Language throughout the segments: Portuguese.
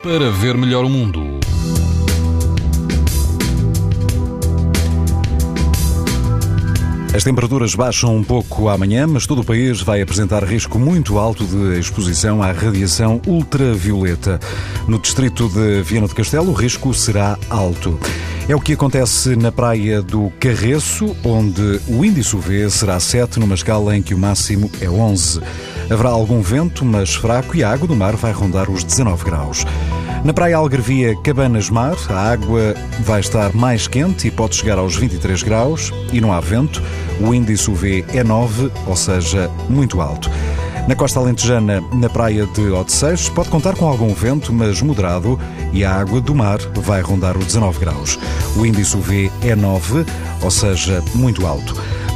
para ver melhor o mundo. As temperaturas baixam um pouco amanhã, mas todo o país vai apresentar risco muito alto de exposição à radiação ultravioleta. No distrito de Viana do Castelo, o risco será alto. É o que acontece na praia do Carreço, onde o índice UV será 7, numa escala em que o máximo é 11. Haverá algum vento, mas fraco, e a água do mar vai rondar os 19 graus. Na praia Algarvia Cabanas Mar, a água vai estar mais quente e pode chegar aos 23 graus e não há vento. O índice UV é 9, ou seja, muito alto. Na costa alentejana, na praia de Odeceiros, pode contar com algum vento, mas moderado, e a água do mar vai rondar os 19 graus. O índice UV é 9, ou seja, muito alto.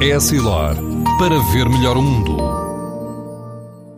Essilor, para ver melhor o mundo.